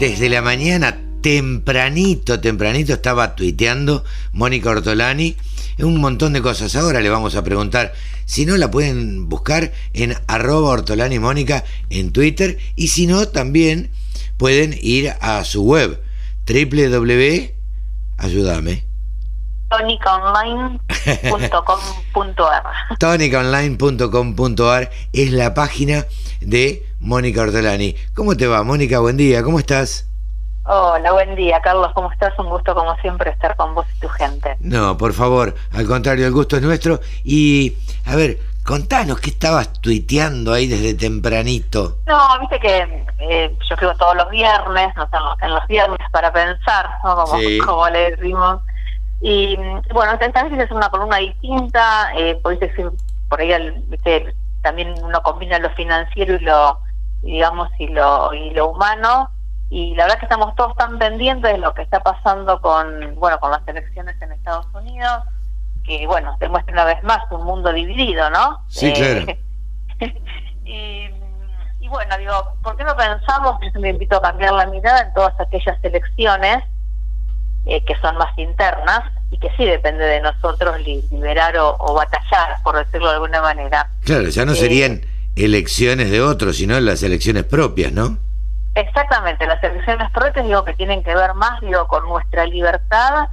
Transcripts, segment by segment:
desde la mañana, tempranito, tempranito, estaba tuiteando Mónica Ortolani un montón de cosas. Ahora le vamos a preguntar si no la pueden buscar en arroba Ortolani Mónica en Twitter y si no, también pueden ir a su web www. Ayúdame. tonicaonline.com.ar tonicaonline.com.ar es la página de Mónica Ortolani. ¿Cómo te va, Mónica? Buen día, ¿cómo estás? Hola, buen día, Carlos. ¿Cómo estás? Un gusto, como siempre, estar con vos y tu gente. No, por favor, al contrario, el gusto es nuestro. Y, a ver, contanos qué estabas tuiteando ahí desde tempranito. No, viste que eh, yo escribo todos los viernes, no en los viernes para pensar, ¿no? Como, como le decimos. Y bueno, esta vez hacer una columna distinta, eh, podéis decir, por ahí ¿viste? también uno combina lo financiero y lo, digamos, y lo, y lo humano. Y la verdad que estamos todos tan pendientes de lo que está pasando con bueno con las elecciones en Estados Unidos que bueno demuestra una vez más un mundo dividido no sí eh, claro. y, bueno digo por qué no pensamos yo me invito a cambiar la mirada en todas aquellas elecciones eh, que son más internas y que sí depende de nosotros liberar o, batallar por decirlo de alguna manera claro ya no eh, serían elecciones de otros sino las elecciones propias no Exactamente, las elecciones propias digo que tienen que ver más digo con nuestra libertad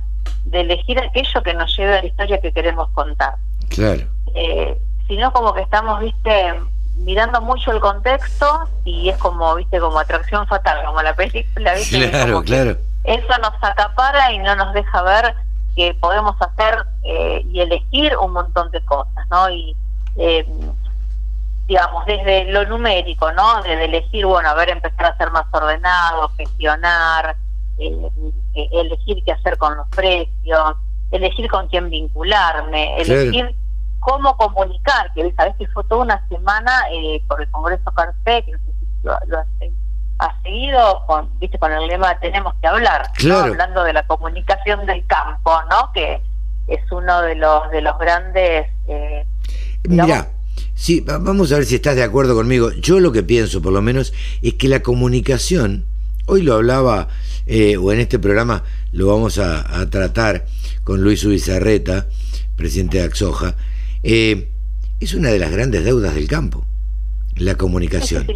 de elegir aquello que nos lleve a la historia que queremos contar. Claro. Eh, sino como que estamos, viste, mirando mucho el contexto y es como, viste, como atracción fatal, como la película, viste. Claro, claro. Eso nos acapara y no nos deja ver que podemos hacer eh, y elegir un montón de cosas, ¿no? Y eh, digamos, desde lo numérico, ¿no? Desde elegir, bueno, a ver, empezar a ser más ordenado, gestionar, eh, eh, elegir qué hacer con los precios, elegir con quién vincularme, elegir cómo comunicar, que sabes que fue toda una semana eh, por el Congreso Carpe, que lo, ha seguido con, viste, con el lema tenemos que hablar, hablando de la comunicación del campo, ¿no? Que es uno de los de los grandes eh, Mira, Sí, vamos a ver si estás de acuerdo conmigo. Yo lo que pienso, por lo menos, es que la comunicación, hoy lo hablaba, eh, o en este programa lo vamos a, tratar con Luis Ubizarreta, presidente de Axoja, eh, es una de las grandes deudas del campo, la comunicación.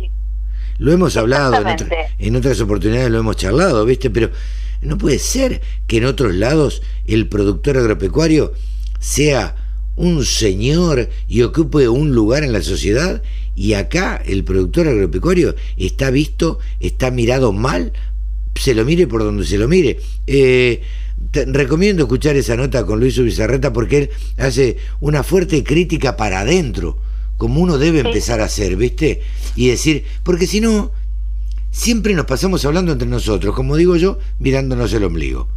Lo hemos hablado en, en otras oportunidades, lo hemos charlado, ¿viste? Pero no puede ser que en otros lados el productor agropecuario sea un señor y ocupe un lugar en la sociedad y acá el productor agropecuario está visto, está mirado mal, se lo mire por donde se lo mire. Eh, recomiendo escuchar esa nota con Luis Ubizarreta porque él hace una fuerte crítica para adentro, como uno debe empezar a hacer, ¿viste? Y decir, porque si no, siempre nos pasamos hablando entre nosotros, como digo yo, mirándonos el ombligo.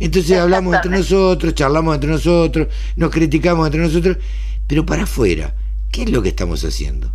Entonces hablamos entre nosotros, charlamos entre nosotros, nos criticamos entre nosotros, pero para afuera, ¿qué es lo que estamos haciendo?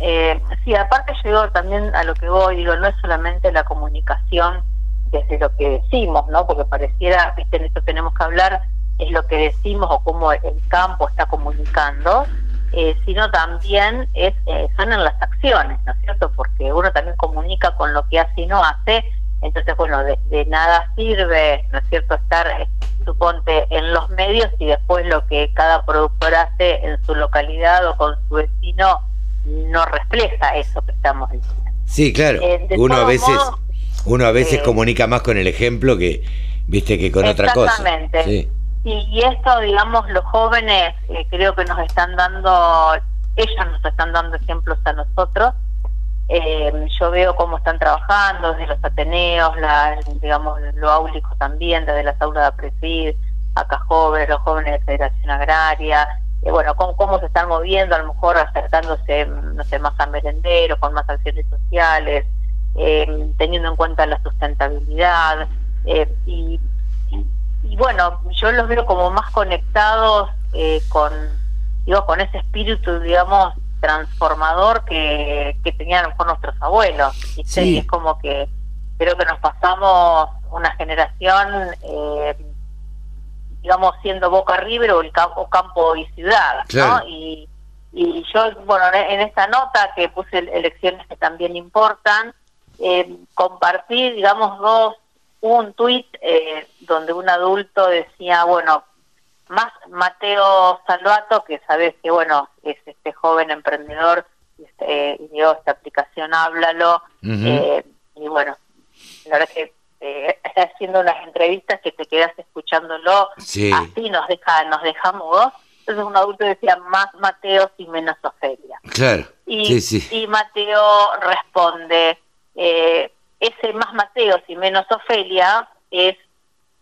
Eh, sí, aparte yo también a lo que voy, digo, no es solamente la comunicación desde lo que decimos, ¿no? Porque pareciera, viste, en esto tenemos que hablar, es lo que decimos o cómo el campo está comunicando, eh, sino también es eh, son en las acciones, ¿no es cierto? Porque uno también comunica con lo que hace y no hace, entonces, bueno, de, nada sirve, ¿no es cierto?, estar, eh, suponte, en los medios y después lo que cada productor hace en su localidad o con su vecino no refleja eso que estamos diciendo. Sí, claro. Eh, uno, a veces, uno a veces comunica más con el ejemplo que, viste, que con otra cosa. Exactamente. Y, esto, digamos, los jóvenes creo que nos están dando, ellos nos están dando ejemplos a nosotros. Eh, yo veo cómo están trabajando desde los Ateneos, la, digamos, lo áulico también, desde las aulas de APRESID, acá jóvenes, los jóvenes de Federación Agraria, eh, bueno, cómo, cómo se están moviendo, a lo mejor acercándose, no sé, más a merenderos, con más acciones sociales, eh, teniendo en cuenta la sustentabilidad, eh, y, y, bueno, yo los veo como más conectados con, digo, con ese espíritu, digamos, transformador que, que tenían por nuestros abuelos. Y es como que creo que nos pasamos una generación, eh, digamos, siendo Boca River o el campo, campo y ciudad, ¿no? Y, y yo, bueno, en esta nota que puse elecciones que también importan, eh, compartí, digamos, dos, un tuit eh, donde un adulto decía, bueno, más Mateo Salvato, que sabes que, bueno, es este joven emprendedor, este, dio esta aplicación Háblalo, eh, y bueno, la verdad que eh, está haciendo unas entrevistas que te quedas escuchándolo, así nos deja, nos deja mudos. Entonces un adulto decía más Mateo y menos Ofelia. Claro. Y, y Mateo responde, eh, Mateo y menos Ofelia es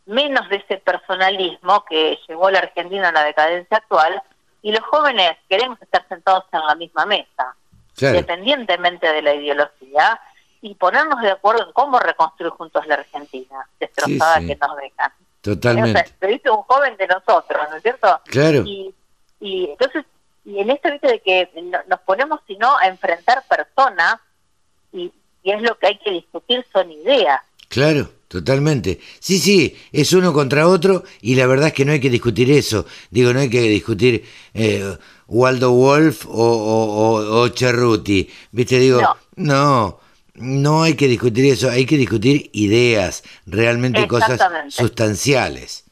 menos de ese personalismo que llevó a la Argentina a la decadencia actual y los jóvenes queremos estar sentados en la misma mesa, independientemente de la ideología, y ponernos de acuerdo en cómo reconstruir juntos la Argentina, destrozada que nos dejan. Totalmente. Dice un joven de nosotros, ¿no es cierto? Claro. Y, y entonces, y en esto, viste, de que nos ponemos, sino a enfrentar personas, y, es lo que hay que discutir, son ideas. Claro, totalmente. Sí, sí, es uno contra otro y la verdad es que no hay que discutir eso. Digo, no hay que discutir eh, Waldo Wolf o, o, o, Cerruti. ¿Viste? Digo, no. no. hay que discutir eso, hay que discutir ideas, realmente cosas sustanciales.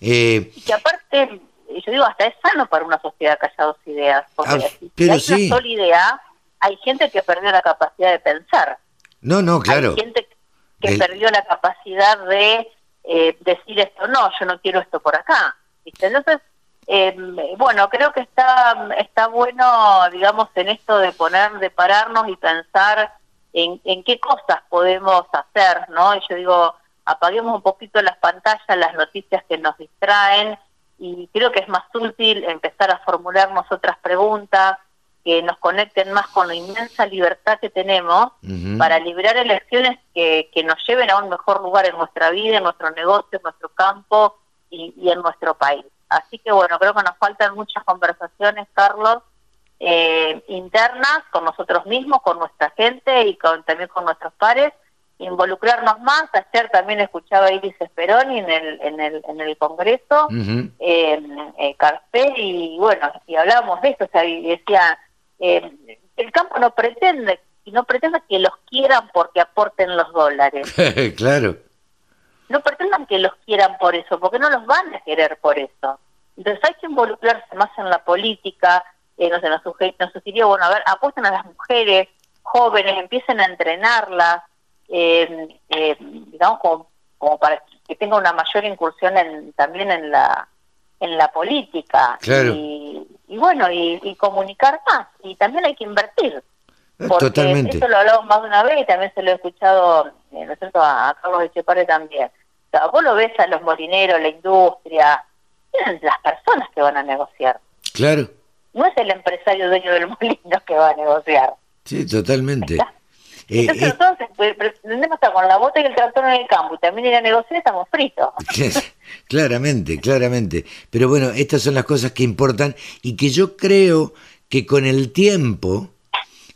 Eh, y que aparte, yo digo, hasta es sano para una sociedad que haya dos ideas. Porque ah, pero si hay una sola idea, hay gente que perdió la capacidad de pensar. No, no, claro. Hay gente que perdió la capacidad de eh, decir esto, no, yo no quiero esto por acá. ¿viste? Entonces, eh, bueno, creo que está, está bueno, digamos, en esto de poner, de pararnos y pensar en, en qué cosas podemos hacer, ¿no? Y yo digo, apaguemos un poquito las pantallas, las noticias que nos distraen, y creo que es más útil empezar a formularnos otras preguntas, que nos conecten más con la inmensa libertad que tenemos para liberar elecciones que, que, nos lleven a un mejor lugar en nuestra vida, en nuestro negocio, en nuestro campo y, en nuestro país. Así que bueno, creo que nos faltan muchas conversaciones, Carlos, eh, internas con nosotros mismos, con nuestra gente y con, también con nuestros pares, involucrarnos más. Ayer también escuchaba a Iris Esperoni en el, en el, en el Congreso, en eh, Carpe, y bueno, y hablábamos de esto, o sea, y decía eh, el campo no pretende y no pretende que los quieran porque aporten los dólares. claro. No pretendan que los quieran por eso, porque no los van a querer por eso. Entonces hay que involucrarse más en la política, eh, no sé, nos, nos sugirió, bueno, a ver, apuesten a las mujeres jóvenes, empiecen a entrenarlas, eh, eh, digamos, como, como, para que tenga una mayor incursión en, también en la en la política. Claro. Y, y bueno, y, comunicar más. Y también hay que invertir. Eh, porque Totalmente. Eso lo hablamos más de una vez y también se lo he escuchado, eh, ¿no es cierto?, a, Carlos Echepare también. O sea, vos lo ves a los molineros, la industria, las personas que van a negociar. Claro. No es el empresario dueño del molino que va a negociar. Sí, totalmente. Entonces, eh, entonces pues, pretendemos estar con la bota y el tractor en el campo y también ir a negociar, estamos fritos. claramente, claramente. Pero bueno, estas son las cosas que importan y que yo creo que con el tiempo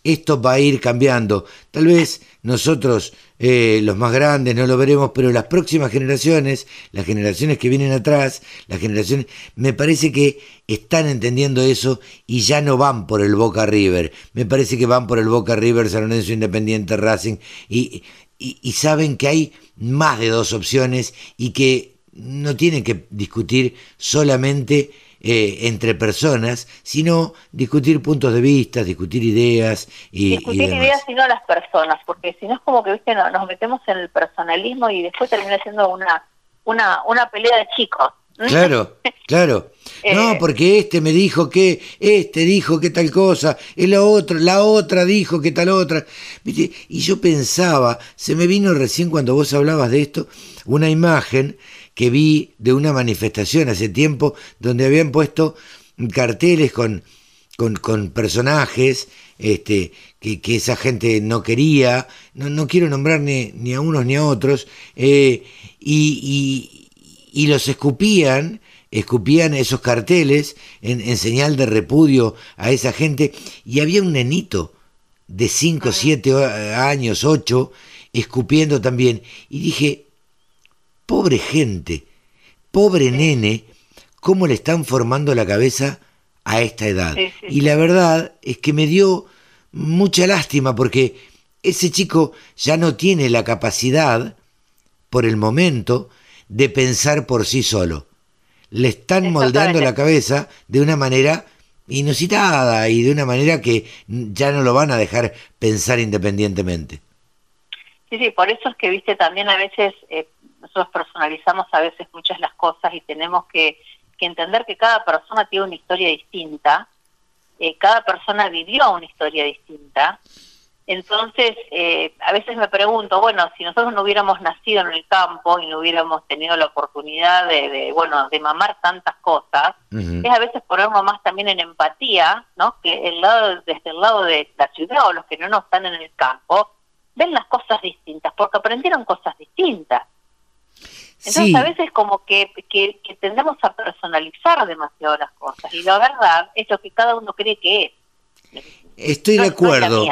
esto va a ir cambiando. Tal vez nosotros, eh, los más grandes, no lo veremos, pero las próximas generaciones, las generaciones que vienen atrás, las generaciones, me parece que están entendiendo eso y ya no van por el Boca River. Me parece que van por el Boca River, San Lorenzo Independiente, Racing, y, y saben que hay más de dos opciones y que no tienen que discutir solamente eh, entre personas, sino discutir puntos de vista, discutir ideas y discutir ideas y no las personas, porque si no es como que viste nos metemos en el personalismo y después termina siendo una una una pelea de chicos. Claro, claro. No, eh, porque este me dijo que, este dijo que tal cosa, y la otra, la otra dijo que tal otra. ¿Viste? Y yo pensaba, se me vino recién cuando vos hablabas de esto, una imagen que vi de una manifestación hace tiempo donde habían puesto carteles con, con, personajes este, que, esa gente no quería, no, no quiero nombrar ni, ni, a unos ni a otros, eh, y, y, los escupían, escupían esos carteles en, en, señal de repudio a esa gente, y había un nenito de 5, 7 años, 8, escupiendo también, y dije, Pobre gente, pobre nene, cómo le están formando la cabeza a esta edad. Y la verdad es que me dio mucha lástima porque ese chico ya no tiene la capacidad, por el momento, de pensar por sí solo. Le están moldeando la cabeza de una manera inusitada y de una manera que ya no lo van a dejar pensar independientemente. Sí, sí, por eso es que, viste, también a veces eh, nosotros personalizamos a veces muchas las cosas y tenemos que, entender que cada persona tiene una historia distinta, eh, cada persona vivió una historia distinta entonces, eh, a veces me pregunto, bueno, si nosotros no hubiéramos nacido en el campo y no hubiéramos tenido la oportunidad de, bueno, de mamar tantas cosas, es a veces ponernos más también en empatía, ¿no? Que el lado, desde el lado de la ciudad o los que no, no están en el campo, ven las cosas distintas, porque aprendieron cosas distintas. Entonces a veces como que, que, que tendemos a personalizar demasiado las cosas y la verdad es lo que cada uno cree que es. Estoy de acuerdo.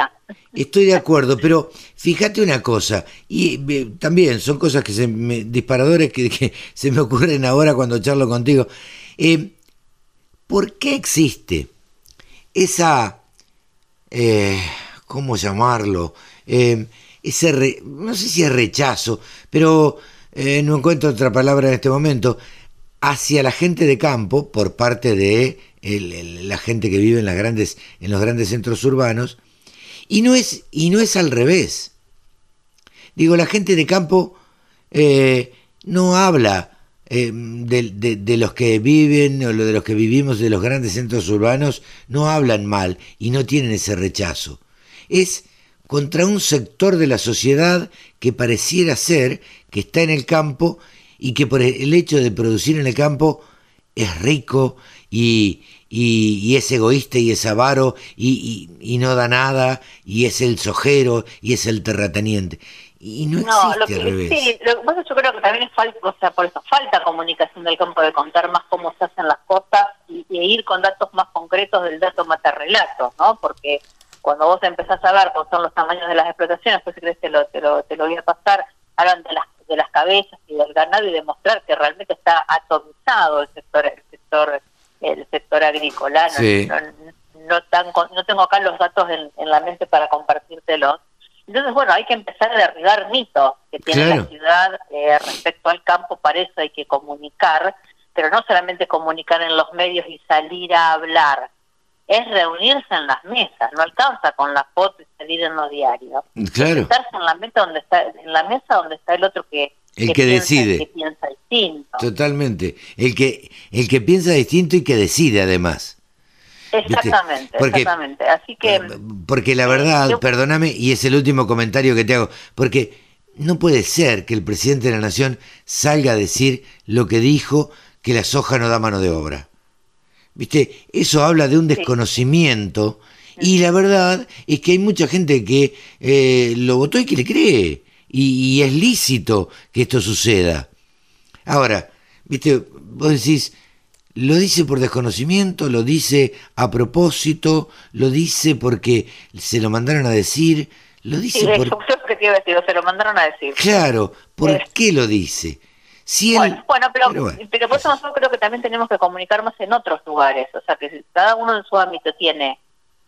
Estoy de acuerdo, pero fíjate una cosa, y eh, también son cosas que se me, disparadores que, se me ocurren ahora cuando charlo contigo. Eh, ¿Por qué existe esa, eh, ¿cómo llamarlo? ese, no sé si es rechazo, pero no encuentro otra palabra en este momento, hacia la gente de campo por parte de la gente que vive en, los grandes centros urbanos, y no es, y no es al revés. Digo, la gente de campo eh, no habla eh, de, los que viven o de los que vivimos de los grandes centros urbanos, no hablan mal y no tienen ese rechazo. Es contra un sector de la sociedad que pareciera ser que está en el campo y que por el hecho de producir en el campo es rico y, y, es egoísta y es avaro y, y, no da nada y es el sojero y es el terrateniente. Y no, existe lo que, revés. Sí, lo que yo creo que también es falta, o sea, por eso falta comunicación del campo de contar más cómo se hacen las cosas y, ir con datos más concretos del dato matarrelato, ¿no? Porque cuando vos empezás a ver cuáles son los tamaños de las explotaciones, pues si crees te lo, te lo, te lo voy a pasar, hablan de las de las cabezas y del ganado y demostrar que realmente está atomizado el sector el sector el sector agrícola. No, no, tengo acá los datos en, la mente para compartírtelos. Entonces, bueno, hay que empezar a derribar mitos que tiene la ciudad eh, respecto al campo, para eso hay que comunicar, pero no solamente comunicar en los medios y salir a hablar, es reunirse en las mesas, no alcanza con la foto y salir en los diarios. Claro. Estarse en la mesa donde está, en la mesa donde está el otro que el que, decide. que piensa distinto. Totalmente. El que, el que piensa distinto y que decide además. Exactamente, exactamente. Así que. Ah, porque la verdad, perdóname, y es el último comentario que te hago, porque no puede ser que el presidente de la Nación salga a decir lo que dijo que la soja no da mano de obra. ¿Viste? Eso habla de un desconocimiento. Y la verdad es que hay mucha gente que eh, lo votó y que le cree y, es lícito que esto suceda. Ahora, viste, vos decís, lo dice por desconocimiento, lo dice a propósito, lo dice porque se lo mandaron a decir, lo dice por... se lo mandaron a decir. Claro, ¿por qué lo dice? Si bueno, pero, pero, por eso nosotros creo que también tenemos que comunicar más en otros lugares, o sea, que si cada uno en su ámbito tiene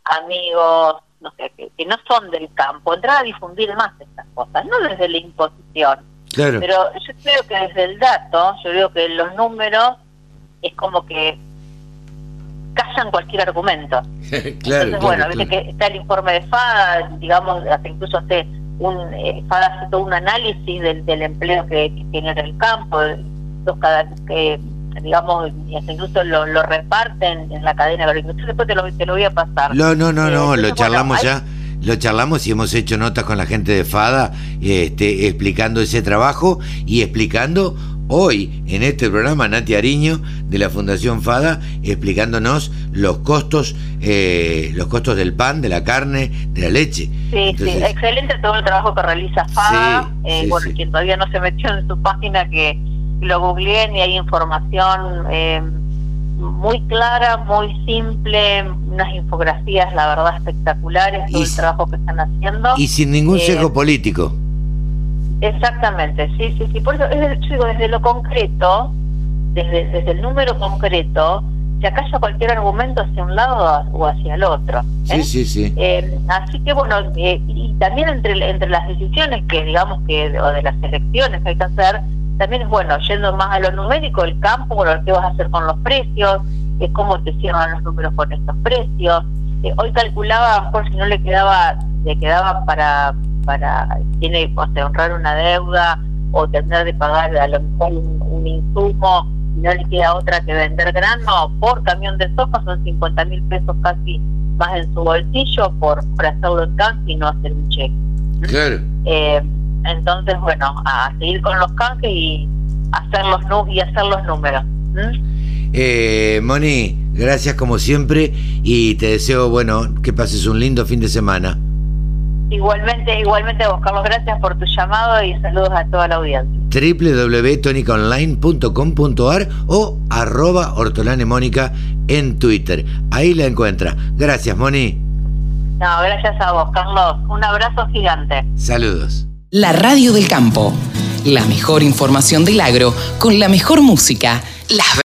amigos, no sé, que, no son del campo, entrar a difundir más estas cosas, no desde la imposición. Pero yo creo que desde el dato, yo creo que los números es como que callan cualquier argumento. claro, Entonces, bueno, claro. que está el informe de FADA, digamos, hasta incluso hace un, eh, FADA hace todo un análisis del, del empleo que, tiene en el campo, los cada, que digamos, incluso lo, lo reparten en la cadena agroindustrial, después te lo, te lo voy a pasar. No, no, no, no, lo charlamos ya, lo charlamos y hemos hecho notas con la gente de FADA este, explicando ese trabajo y explicando hoy en este programa Nati Ariño de la Fundación FADA explicándonos los costos eh, los costos del pan, de la carne, de la leche. Sí, sí, excelente todo el trabajo que realiza FADA. eh, bueno, quien todavía no se metió en su página que lo googleé y hay información eh, muy clara, muy simple, unas infografías, la verdad, espectaculares, todo el trabajo que están haciendo. Y sin ningún eh, sesgo político. Exactamente, sí, sí, sí. Por eso, yo digo, desde lo concreto, desde, desde el número concreto, se acalla cualquier argumento hacia un lado o hacia el otro. Sí, sí, sí. así que bueno, y también entre, entre las decisiones que digamos que, o de las elecciones que hay que hacer, también es bueno, yendo más a lo numérico, el campo, bueno, qué vas a hacer con los precios, eh, cómo te cierran los números con estos precios. Eh, hoy calculaba, por si no le quedaba, le quedaba para, para tiene o sea, honrar una deuda o tener de pagar a lo mejor un, insumo no le queda otra que vender grano por camión de soja, son 50 mil pesos casi más en su bolsillo por, por hacerlo en canje y no hacer un cheque. Claro. Eh, entonces, bueno, a seguir con los canjes y hacer los, y hacer los números. Eh, Moni, gracias como siempre y te deseo, bueno, que pases un lindo fin de semana. Igualmente, igualmente vos, Carlos, gracias por tu llamado y saludos a toda la audiencia. www.tonicaonline.com.ar o arroba hortolanemónica en Twitter. Ahí la encuentra. Gracias, Moni. No, gracias a vos, Carlos. Un abrazo gigante. Saludos. La Radio del Campo. La mejor información del agro con la mejor música. Las